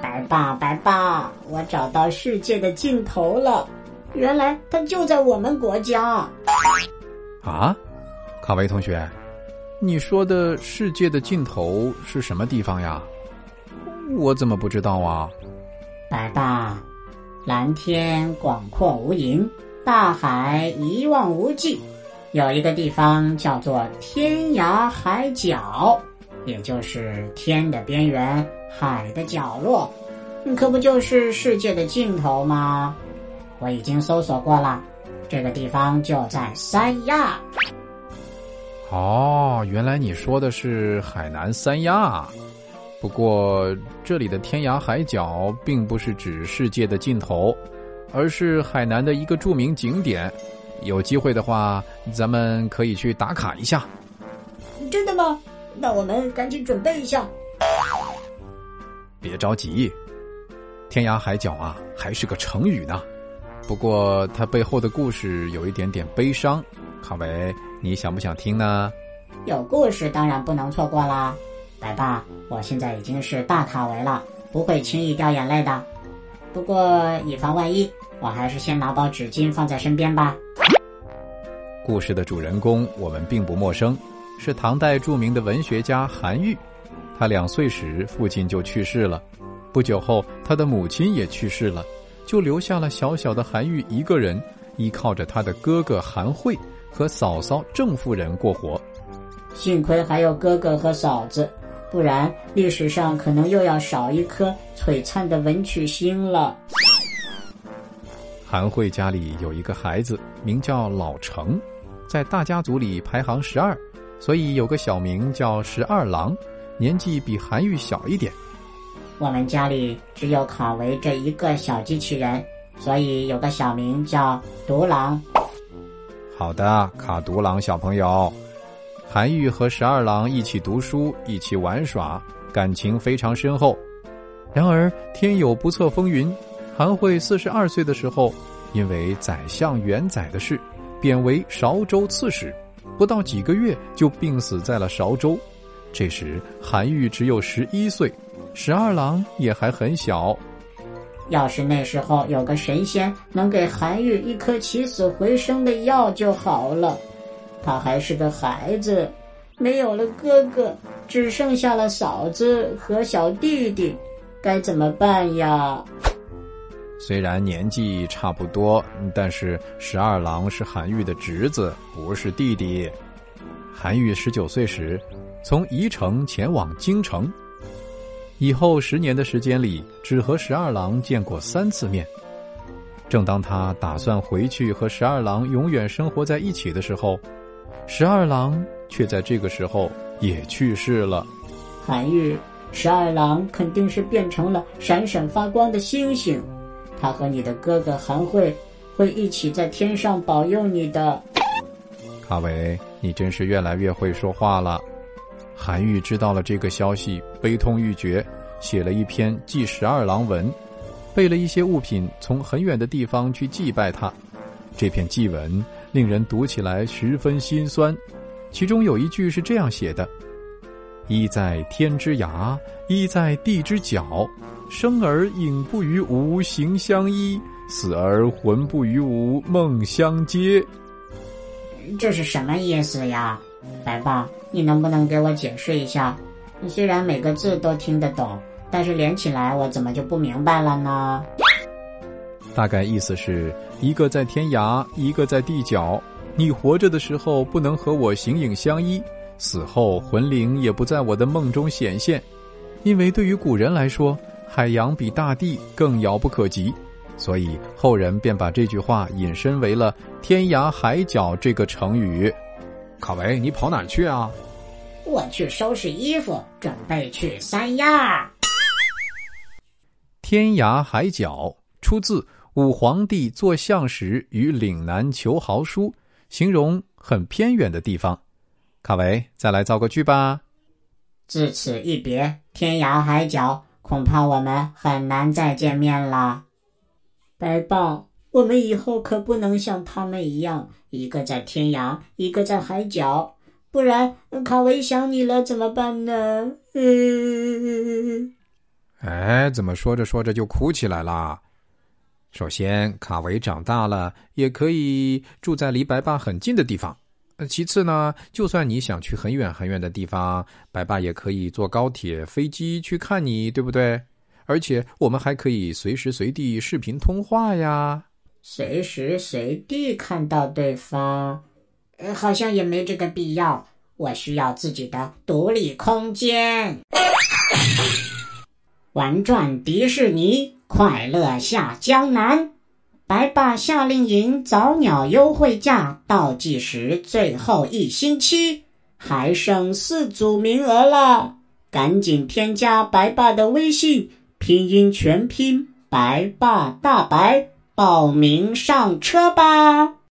白爸，白爸，我找到世界的尽头了，原来它就在我们国家。啊，卡维同学，你说的世界的尽头是什么地方呀？我怎么不知道啊？白爸，蓝天广阔无垠，大海一望无际，有一个地方叫做天涯海角。也就是天的边缘，海的角落，可不就是世界的尽头吗？我已经搜索过了，这个地方就在三亚。哦，原来你说的是海南三亚。不过这里的天涯海角并不是指世界的尽头，而是海南的一个著名景点。有机会的话，咱们可以去打卡一下。真的吗？那我们赶紧准备一下。别着急，天涯海角啊，还是个成语呢。不过它背后的故事有一点点悲伤。康维，你想不想听呢？有故事当然不能错过啦。来吧，我现在已经是大卡维了，不会轻易掉眼泪的。不过以防万一，我还是先拿包纸巾放在身边吧。故事的主人公我们并不陌生。是唐代著名的文学家韩愈，他两岁时父亲就去世了，不久后他的母亲也去世了，就留下了小小的韩愈一个人，依靠着他的哥哥韩惠和嫂嫂郑夫人过活。幸亏还有哥哥和嫂子，不然历史上可能又要少一颗璀璨的文曲星了。韩惠家里有一个孩子，名叫老成，在大家族里排行十二。所以有个小名叫十二郎，年纪比韩愈小一点。我们家里只有卡维这一个小机器人，所以有个小名叫独狼。好的，卡独狼小朋友，韩愈和十二郎一起读书，一起玩耍，感情非常深厚。然而天有不测风云，韩惠四十二岁的时候，因为宰相元载的事，贬为韶州刺史。不到几个月就病死在了韶州，这时韩愈只有十一岁，十二郎也还很小。要是那时候有个神仙能给韩愈一颗起死回生的药就好了。他还是个孩子，没有了哥哥，只剩下了嫂子和小弟弟，该怎么办呀？虽然年纪差不多，但是十二郎是韩愈的侄子，不是弟弟。韩愈十九岁时，从宜城前往京城，以后十年的时间里，只和十二郎见过三次面。正当他打算回去和十二郎永远生活在一起的时候，十二郎却在这个时候也去世了。韩愈，十二郎肯定是变成了闪闪发光的星星。他和你的哥哥韩慧会一起在天上保佑你的。卡维，你真是越来越会说话了。韩愈知道了这个消息，悲痛欲绝，写了一篇祭十二郎文，备了一些物品，从很远的地方去祭拜他。这篇祭文令人读起来十分心酸，其中有一句是这样写的：“一在天之涯，一在地之角。”生而影不与吾形相依，死而魂不与吾梦相接。这是什么意思呀？白爸，你能不能给我解释一下？你虽然每个字都听得懂，但是连起来我怎么就不明白了呢？大概意思是一个在天涯，一个在地角。你活着的时候不能和我形影相依，死后魂灵也不在我的梦中显现，因为对于古人来说。海洋比大地更遥不可及，所以后人便把这句话引申为了“天涯海角”这个成语。卡维，你跑哪去啊？我去收拾衣服，准备去三亚。天涯海角出自武皇帝做相时与岭南求豪书，形容很偏远的地方。卡维，再来造个句吧。自此一别，天涯海角。恐怕我们很难再见面了，白豹。我们以后可不能像他们一样，一个在天涯，一个在海角，不然卡维想你了怎么办呢？嗯，哎，怎么说着说着就哭起来了？首先，卡维长大了，也可以住在离白爸很近的地方。其次呢，就算你想去很远很远的地方，白爸也可以坐高铁、飞机去看你，对不对？而且我们还可以随时随地视频通话呀。随时随地看到对方，呃，好像也没这个必要。我需要自己的独立空间。玩转迪士尼，快乐下江南。白爸夏令营早鸟优惠价倒计时最后一星期，还剩四组名额了，赶紧添加白爸的微信，拼音全拼白爸大白，报名上车吧。